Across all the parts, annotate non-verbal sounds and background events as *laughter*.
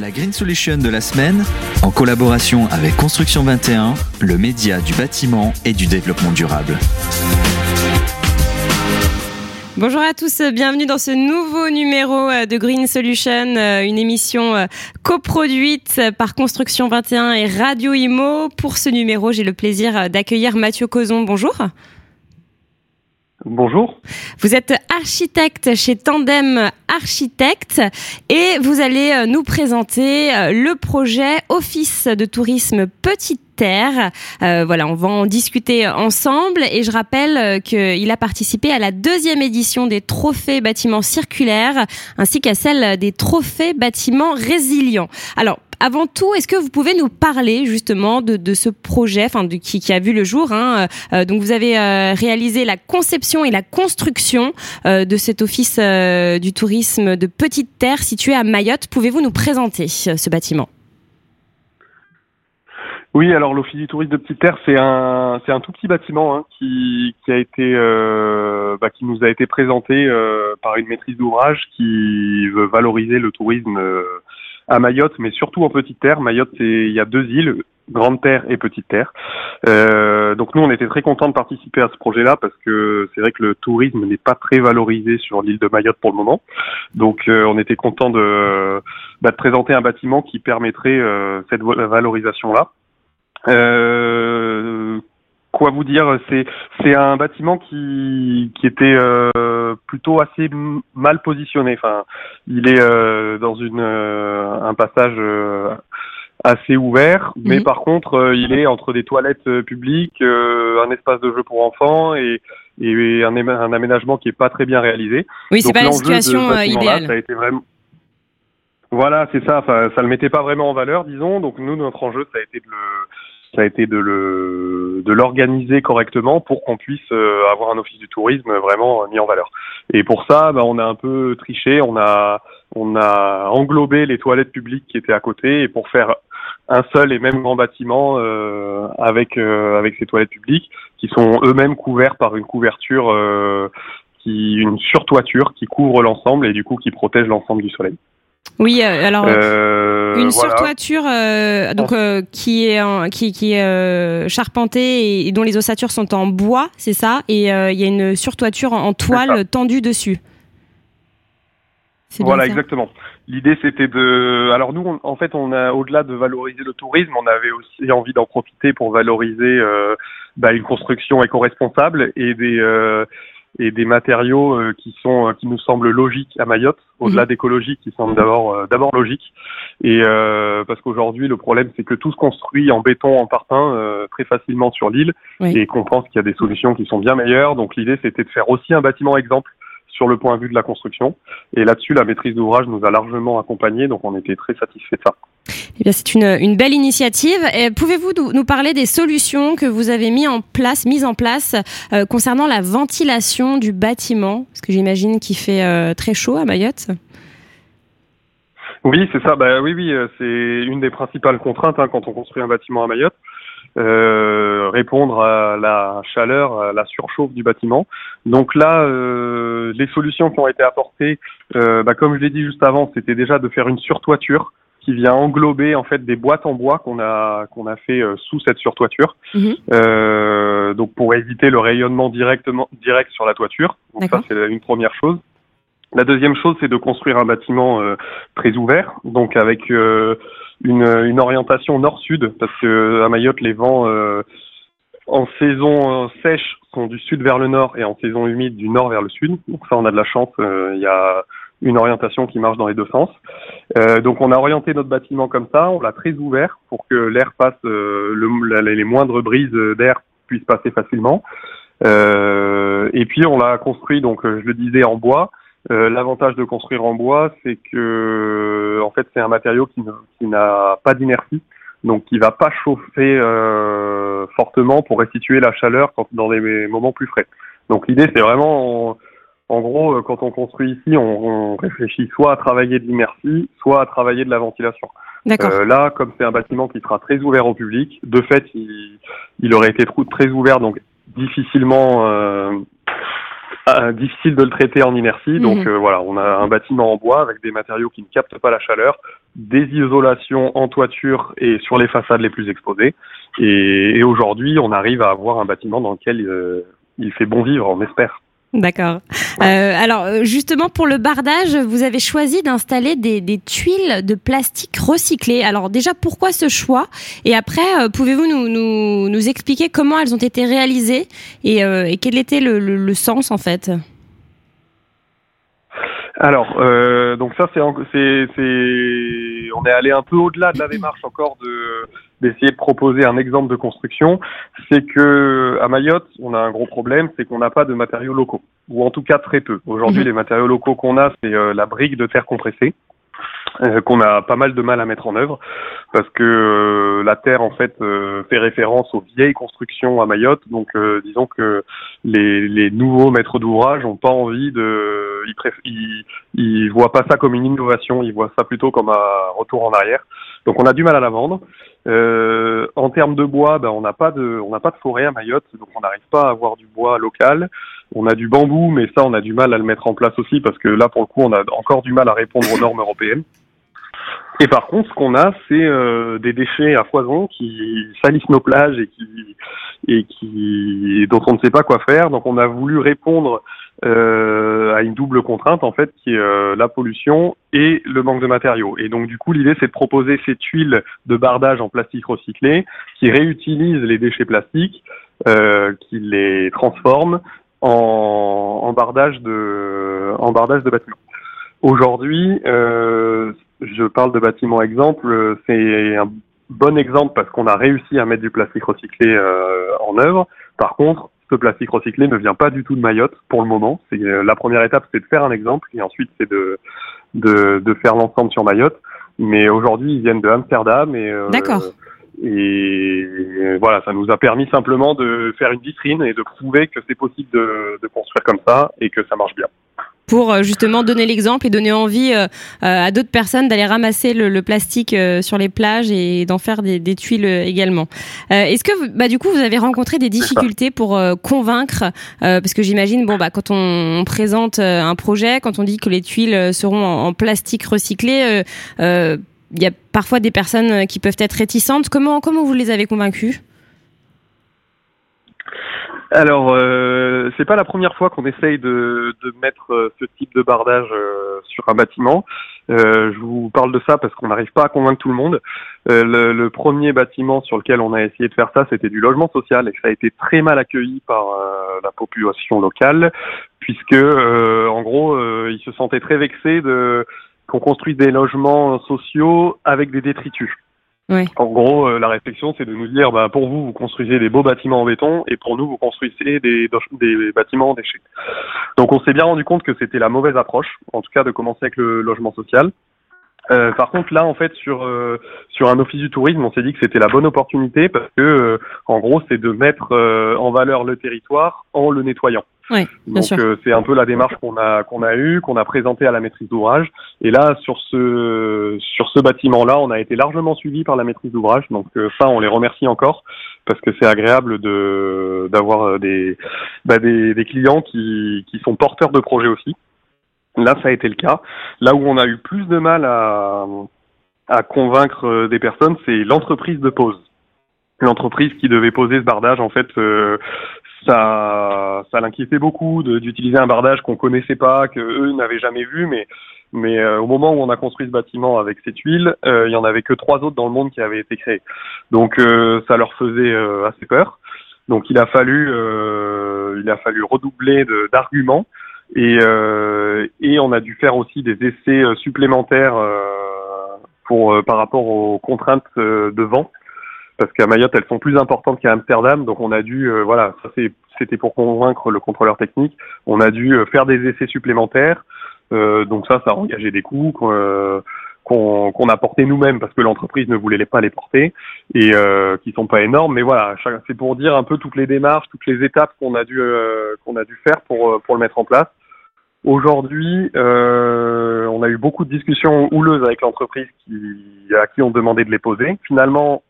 La Green Solution de la semaine, en collaboration avec Construction 21, le média du bâtiment et du développement durable. Bonjour à tous, bienvenue dans ce nouveau numéro euh, de Green Solution, euh, une émission euh, coproduite par Construction 21 et Radio Imo. Pour ce numéro, j'ai le plaisir d'accueillir Mathieu Cozon. Bonjour. Bonjour. Vous êtes architecte chez Tandem Architecte et vous allez nous présenter le projet Office de tourisme Petite Terre. Euh, voilà, on va en discuter ensemble et je rappelle qu'il a participé à la deuxième édition des trophées bâtiments circulaires ainsi qu'à celle des trophées bâtiments résilients. Alors, avant tout, est-ce que vous pouvez nous parler justement de, ce projet, enfin qui, a vu le jour hein, euh, Donc vous avez euh, réalisé la conception et la construction euh, de cet office du tourisme de Petite Terre situé à Mayotte. Pouvez-vous nous présenter ce bâtiment? Oui, alors l'Office du tourisme de Petite Terre, c'est un c'est un tout petit bâtiment hein, qui qui a été bah, qui nous a été présenté par une maîtrise d'ouvrage qui veut valoriser le tourisme à Mayotte, mais surtout en Petite Terre. Mayotte, il y a deux îles, Grande Terre et Petite Terre. Euh, donc nous, on était très contents de participer à ce projet-là parce que c'est vrai que le tourisme n'est pas très valorisé sur l'île de Mayotte pour le moment. Donc euh, on était content de, bah, de présenter un bâtiment qui permettrait euh, cette valorisation-là. Euh, quoi vous dire C'est c'est un bâtiment qui qui était euh, plutôt assez mal positionné. Enfin, il est euh, dans une euh, un passage assez ouvert, mais mhm. par contre, il est entre des toilettes publiques, un espace de jeu pour enfants et et un, un aménagement qui est pas très bien réalisé. Oui, c'est pas la situation idéale. Ça a été vraiment voilà, c'est ça. Enfin, ça le mettait pas vraiment en valeur, disons. Donc nous, notre enjeu, ça a été de le ça a été de l'organiser correctement pour qu'on puisse euh, avoir un office du tourisme vraiment mis en valeur. Et pour ça, bah, on a un peu triché, on a englobé les toilettes publiques qui étaient à côté et pour faire un seul et même grand bâtiment euh, avec euh, ces toilettes publiques qui sont eux-mêmes couverts par une couverture une surtoiture qui couvre l'ensemble et du coup qui protège l'ensemble du soleil. Oui, alors euh, une surtoiture euh, donc euh, qui est qui, qui est charpentée et, dont les ossatures sont en bois, c'est ça, et il y a une surtoiture en, toile tendue dessus. Voilà, exactement. L'idée c'était de. Alors nous, en fait, on a au-delà de valoriser le tourisme, on avait aussi envie d'en profiter pour valoriser bah, une construction éco-responsable et des et des matériaux euh, qui sont euh, qui nous semblent logiques à Mayotte, au-delà mhm. d'écologiques qui semblent d'abord euh, d'abord logiques. Et parce qu'aujourd'hui le problème c'est que tout se construit en béton, en parpaing très facilement sur l'île et qu'on pense qu'il y a des solutions qui sont bien meilleures. Donc l'idée c'était de faire aussi un bâtiment exemple sur le point de vue de la construction. Et là-dessus, la maîtrise d'ouvrage nous a largement accompagnés, donc on était très satisfaits de ça. Eh c'est une, belle initiative. Pouvez-vous nous parler des solutions que vous avez mis en place, mises en place euh, concernant la ventilation du bâtiment Parce que j'imagine qu'il fait euh, très chaud à Mayotte? Oui, c'est ça. Bah, oui, euh, c'est une des principales contraintes hein, quand on construit un bâtiment à Mayotte. Répondre à la chaleur, à la surchauffe du bâtiment. Donc là, les solutions qui ont été apportées, bah, comme je l'ai dit juste avant, c'était déjà de faire une surtoiture qui vient englober en fait des boîtes en bois qu'on a qu'on a fait sous cette surtoiture. Mhm. donc pour éviter le rayonnement directement direct sur la toiture. Donc ça c'est une première chose. La deuxième chose, c'est de construire un bâtiment très ouvert, donc avec une, une orientation nord-sud parce que à Mayotte les vents euh, en saison euh, sèche sont du sud vers le nord et en saison humide du nord vers le sud. Donc ça on a de la chance, euh, il y a une orientation qui marche dans les deux sens. Euh, donc on a orienté notre bâtiment comme ça, on l'a très ouvert pour que l'air passe, le, les moindres brises d'air puissent passer facilement. et puis on l'a construit donc je le disais en bois euh, l'avantage de construire en bois, c'est que en fait c'est un matériau qui, n'a pas d'inertie, donc qui va pas chauffer euh, fortement pour restituer la chaleur quand, dans des moments plus frais. Donc l'idée c'est vraiment, en, gros, euh, quand on construit ici, on, réfléchit soit à travailler de l'inertie, soit à travailler de la ventilation. Euh, là, comme c'est un bâtiment qui sera très ouvert au public, de fait, il, il aurait été très ouvert, donc difficilement euh, difficile de le traiter en inertie. Donc mhm. euh, voilà, on a un bâtiment en bois avec des matériaux qui ne captent pas la chaleur, des isolations en toiture et sur les façades les plus exposées. Et, aujourd'hui, on arrive à avoir un bâtiment dans lequel il fait bon vivre, on espère. D'accord. Euh, alors justement pour le bardage, vous avez choisi d'installer des, tuiles de plastique recyclées. Alors déjà pourquoi ce choix? Et après, euh, pouvez-vous nous, nous, expliquer comment elles ont été réalisées et, euh, quel était le, le, sens en fait? Alors, donc ça, c'est, c'est, on est allé un peu au-delà de la *clears throat* démarche encore de d'essayer de proposer un exemple de construction, c'est que à Mayotte, on a un gros problème, c'est qu'on n'a pas de matériaux locaux, ou en tout cas très peu. Aujourd'hui, mhm. les matériaux locaux qu'on a, c'est euh, la brique de terre compressée. Euh, qu'on a pas mal de mal à mettre en œuvre parce que euh, la terre en fait fait référence aux vieilles constructions à Mayotte donc disons que les, les nouveaux maîtres d'ouvrage n'ont pas envie de ils, ils, ils voient pas ça comme une innovation ils voient ça plutôt comme un retour en arrière donc on a du mal à la vendre euh, en termes de bois, ben, on n'a pas de, on n'a pas de forêt à Mayotte, donc on n'arrive pas à avoir du bois local. On a du bambou, mais ça, on a du mal à le mettre en place aussi parce que là, pour le coup, on a encore du mal à répondre aux normes européennes. Et par contre, ce qu'on a, c'est euh, des déchets à foison qui salissent nos plages et qui et qui dont on ne sait pas quoi faire. Donc, on a voulu répondre euh, à une double contrainte en fait qui est euh, la pollution et le manque de matériaux. Et donc du coup l'idée c'est de proposer ces tuiles de bardage en plastique recyclé qui réutilisent les déchets plastiques, euh, qui les transforment en, en, bardage de en bardage de bâtiments. Aujourd'hui, euh, je parle de bâtiments exemple, c'est un bon exemple parce qu'on a réussi à mettre du plastique recyclé en œuvre. Par contre, ce plastique recyclé ne vient pas du tout de Mayotte pour le moment. C'est euh, la première étape, c'est de faire un exemple et ensuite c'est de, de, de faire l'ensemble sur Mayotte. Mais aujourd'hui, ils viennent de Amsterdam et euh, D'accord. Et voilà, ça nous a permis simplement de faire une vitrine et de prouver que c'est possible de, de construire comme ça et que ça marche bien pour euh, justement donner l'exemple et donner envie euh, euh, à d'autres personnes d'aller ramasser le, plastique sur les plages et d'en faire des, tuiles également. Est-ce que bah, du coup vous avez rencontré des difficultés pour convaincre parce que j'imagine bon bah quand on, présente un projet, quand on dit que les tuiles seront en, plastique recyclé, il y a parfois des personnes qui peuvent être réticentes. Comment comment vous les avez convaincus alors, euh, c'est pas la première fois qu'on essaye de, de mettre euh, ce type de bardage euh, sur un bâtiment. Euh, je vous parle de ça parce qu'on n'arrive pas à convaincre tout le monde. Le, le, premier bâtiment sur lequel on a essayé de faire ça, c'était du logement social et ça a été très mal accueilli par la population locale, puisque en gros, ils se sentaient très vexés de qu'on construise des logements sociaux avec des détritus. En gros, euh, la réflexion, c'est de nous dire, bah, pour vous, vous construisez des beaux bâtiments en béton, et pour nous, vous construisez des, bâtiments en déchets. Donc, on s'est bien rendu compte que c'était la mauvaise approche, en tout cas, de commencer avec le logement social. Euh, par contre, là, en fait, sur euh, sur un office du tourisme, on s'est dit que c'était la bonne opportunité parce que, en gros, c'est de mettre en valeur le territoire en le nettoyant. Oui, Donc c'est un peu la démarche qu'on a qu'on a eue, qu'on a présentée à la maîtrise d'ouvrage. Et là, sur ce sur ce bâtiment-là, on a été largement suivi par la maîtrise d'ouvrage. Donc ça, on les remercie encore parce que c'est agréable de d'avoir des, bah, des des clients qui qui sont porteurs de projets aussi. Là, ça a été le cas. Là où on a eu plus de mal à, à convaincre euh, des personnes, c'est l'entreprise de pose. L'entreprise qui devait poser ce bardage, en fait, euh, ça, ça l'inquiétait beaucoup d'utiliser un bardage qu'on connaissait pas, que eux n'avaient jamais vu, mais mais euh, au moment où on a construit ce bâtiment avec ces tuiles, il y en avait que trois autres dans le monde qui avaient été créés. Donc ça leur faisait assez peur. Donc il a fallu il a fallu redoubler d'arguments et, euh, et on a dû faire aussi des essais euh, supplémentaires euh, pour par rapport aux contraintes de vent parce qu'à Mayotte elles sont plus importantes qu'à Amsterdam donc on a dû voilà ça c'était pour convaincre le contrôleur technique. On a dû faire des essais supplémentaires. Donc ça ça a engagé des coûts qu'on a porté nous-mêmes parce que l'entreprise ne voulait pas les porter et euh, qui sont pas énormes. Mais voilà c'est pour dire un peu toutes les démarches toutes les étapes qu'on a dû qu'on a dû faire pour pour le mettre en place. Aujourd'hui, euh, on a eu beaucoup de discussions houleuses avec l'entreprise qui, à qui on demandait de les poser. Finalement,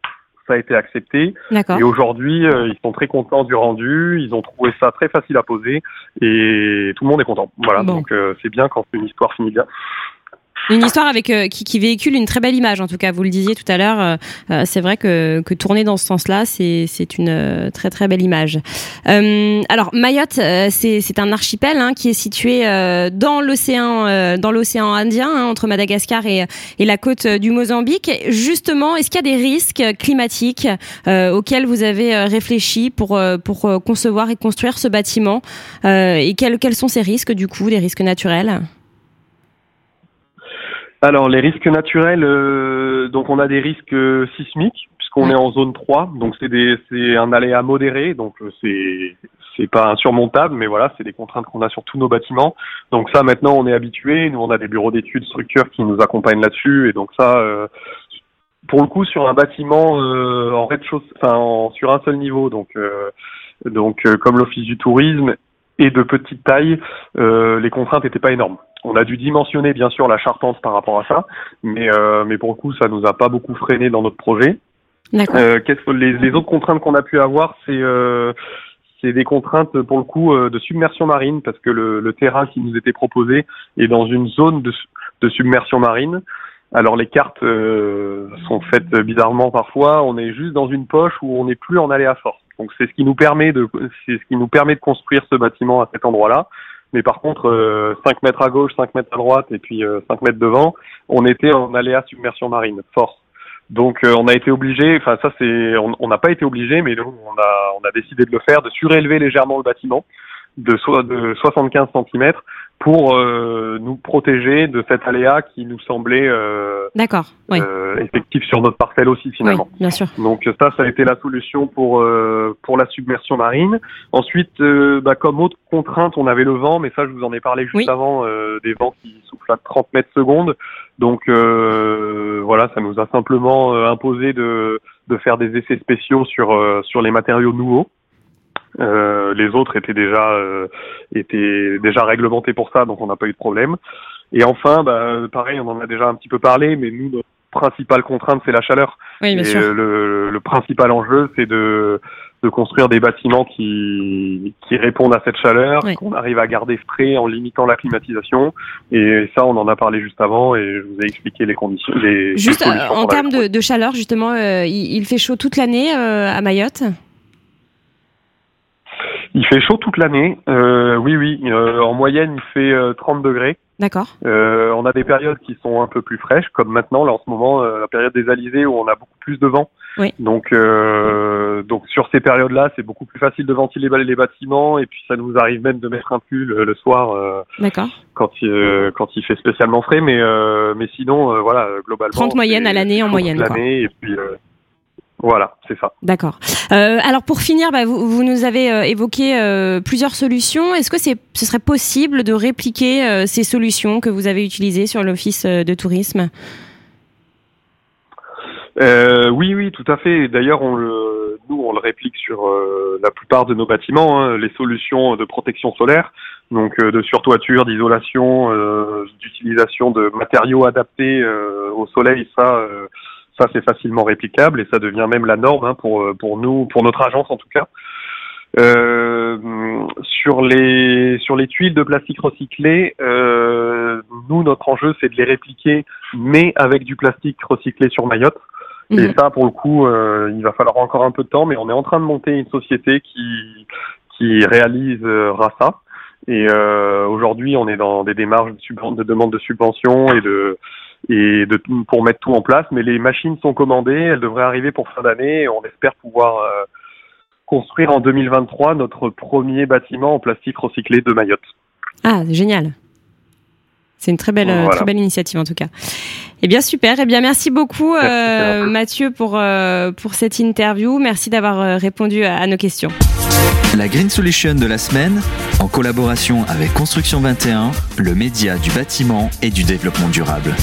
ça a été accepté. Et aujourd'hui, euh, ils sont très contents du rendu. Ils ont trouvé ça très facile à poser et tout le monde est content. Voilà, donc euh, c'est bien quand une histoire finit bien. Une histoire avec euh, qui, qui, véhicule une très belle image, en tout cas. Vous le disiez tout à l'heure, euh, euh c'est vrai que, que tourner dans ce sens-là, c'est une euh, très très belle image. Euh, alors Mayotte, c'est un archipel hein, qui est situé dans l'océan dans l'océan Indien, hein, entre Madagascar et, et la côte du Mozambique. Justement, est-ce qu'il y a des risques climatiques auxquels vous avez réfléchi pour pour concevoir et construire ce bâtiment Et quels quels sont ces risques du coup, des risques naturels? Alors les risques naturels, euh, donc on a des risques euh, sismiques puisqu'on est en zone 3, donc c'est un aléa modéré, donc euh, c'est c'est pas insurmontable, mais voilà, c'est des contraintes qu'on a sur tous nos bâtiments. Donc ça maintenant on est habitué, nous on a des bureaux d'études structures qui nous accompagnent là-dessus et donc ça pour le coup sur un bâtiment en rez-de-chaussée, enfin sur un seul niveau, donc donc comme l'office du tourisme et de petite taille, les contraintes n'étaient pas énormes. On a dû dimensionner bien sûr la chartance par rapport à ça, mais euh, mais pour le coup ça nous a pas beaucoup freiné dans notre projet. Euh, qu'est-ce que les, les, autres contraintes qu'on a pu avoir, c'est euh, c'est des contraintes pour le coup euh, de submersion marine parce que le, le, terrain qui nous était proposé est dans une zone de, de submersion marine. Alors les cartes euh, sont faites bizarrement parfois. On est juste dans une poche où on n'est plus en aléa force. Donc c'est ce qui nous permet de c'est ce qui nous permet de construire ce bâtiment à cet endroit-là. Mais par contre, euh, 5 mètres à gauche, 5 mètres à droite et puis euh, 5 mètres devant, on était en aléa submersion marine, force. Donc euh, on a été obligé, enfin ça c'est, on n'a pas été obligé, mais nous on a, on a décidé de le faire, de surélever légèrement le bâtiment de, so de 75 cm pour euh, nous protéger de cet aléa qui nous semblait euh, D'accord, oui. euh, effectif sur notre parcelle aussi finalement. Oui, bien sûr. Donc ça, ça a été la solution pour euh, pour la submersion marine. Ensuite, euh, bah, comme autre contrainte, on avait le vent, mais ça je vous en ai parlé juste Oui. avant, euh, des vents qui soufflent à 30 mètres secondes. Donc euh, voilà, ça nous a simplement euh, imposé de de faire des essais spéciaux sur euh, sur les matériaux nouveaux. Euh, les autres étaient déjà euh, étaient déjà réglementés pour ça, donc on n'a pas eu de problème. Et enfin, bah, pareil, on en a déjà un petit peu parlé, mais nous, notre principale contrainte, c'est la chaleur. Oui, bien Et sûr. euh, le, le principal enjeu, c'est de, de construire des bâtiments qui, qui répondent à cette chaleur, Oui. qu'on arrive à garder frais en limitant la climatisation. Et ça, on en a parlé juste avant, et je vous ai expliqué les conditions. Les, Juste en termes de, de chaleur, justement, euh, il, il fait chaud toute l'année à Mayotte? Il fait chaud toute l'année. Euh, oui, oui. Euh, en moyenne, il fait euh, 30 degrés. D'accord. Euh, on a des périodes qui sont un peu plus fraîches, comme maintenant, là, en ce moment, euh, la période des alizés où on a beaucoup plus de vent. Oui. Donc, euh, donc sur ces périodes-là, c'est beaucoup plus facile de ventiler les bâtiments, et puis ça nous arrive même de mettre un pull le soir euh, D'accord. quand il quand il fait spécialement frais. Mais euh, mais sinon, euh, voilà, globalement. 30 moyennes c'est à l'année en moyenne, l'année, et puis euh, voilà, c'est ça. D'accord. Euh, alors pour finir, bah, vous, vous nous avez euh, évoqué euh, plusieurs solutions. Est-ce que c'est, ce serait possible de répliquer ces solutions que vous avez utilisées sur l'office de tourisme? Oui, oui, tout à fait. D'ailleurs, on le, nous, on le réplique sur la plupart de nos bâtiments, hein, les solutions de protection solaire, donc de surtoiture, d'isolation, d'utilisation de matériaux adaptés au soleil. Ça, ça c'est facilement réplicable et ça devient même la norme hein, pour pour nous, pour notre agence en tout cas. Euh, sur les sur les tuiles de plastique recyclé, euh, nous notre enjeu c'est de les répliquer, mais avec du plastique recyclé sur Mayotte. Et Mhm. ça, pour le coup, euh, il va falloir encore un peu de temps, mais on est en train de monter une société qui qui réalisera ça. Et euh, aujourd'hui, on est dans des démarches de, de demande de subvention et de et pour mettre tout en place. Mais les machines sont commandées, elles devraient arriver pour fin d'année. On espère pouvoir euh, construire en 2023 notre premier bâtiment en plastique recyclé de Mayotte. Ah, génial. C'est une très belle, Voilà. très belle initiative en tout cas. Eh bien super. Eh bien merci beaucoup Merci, euh. Mathieu pour euh, pour cette interview. Merci d'avoir euh, répondu à, à nos questions. La Green Solution de la semaine, en collaboration avec Construction 21, le média du bâtiment et du développement durable.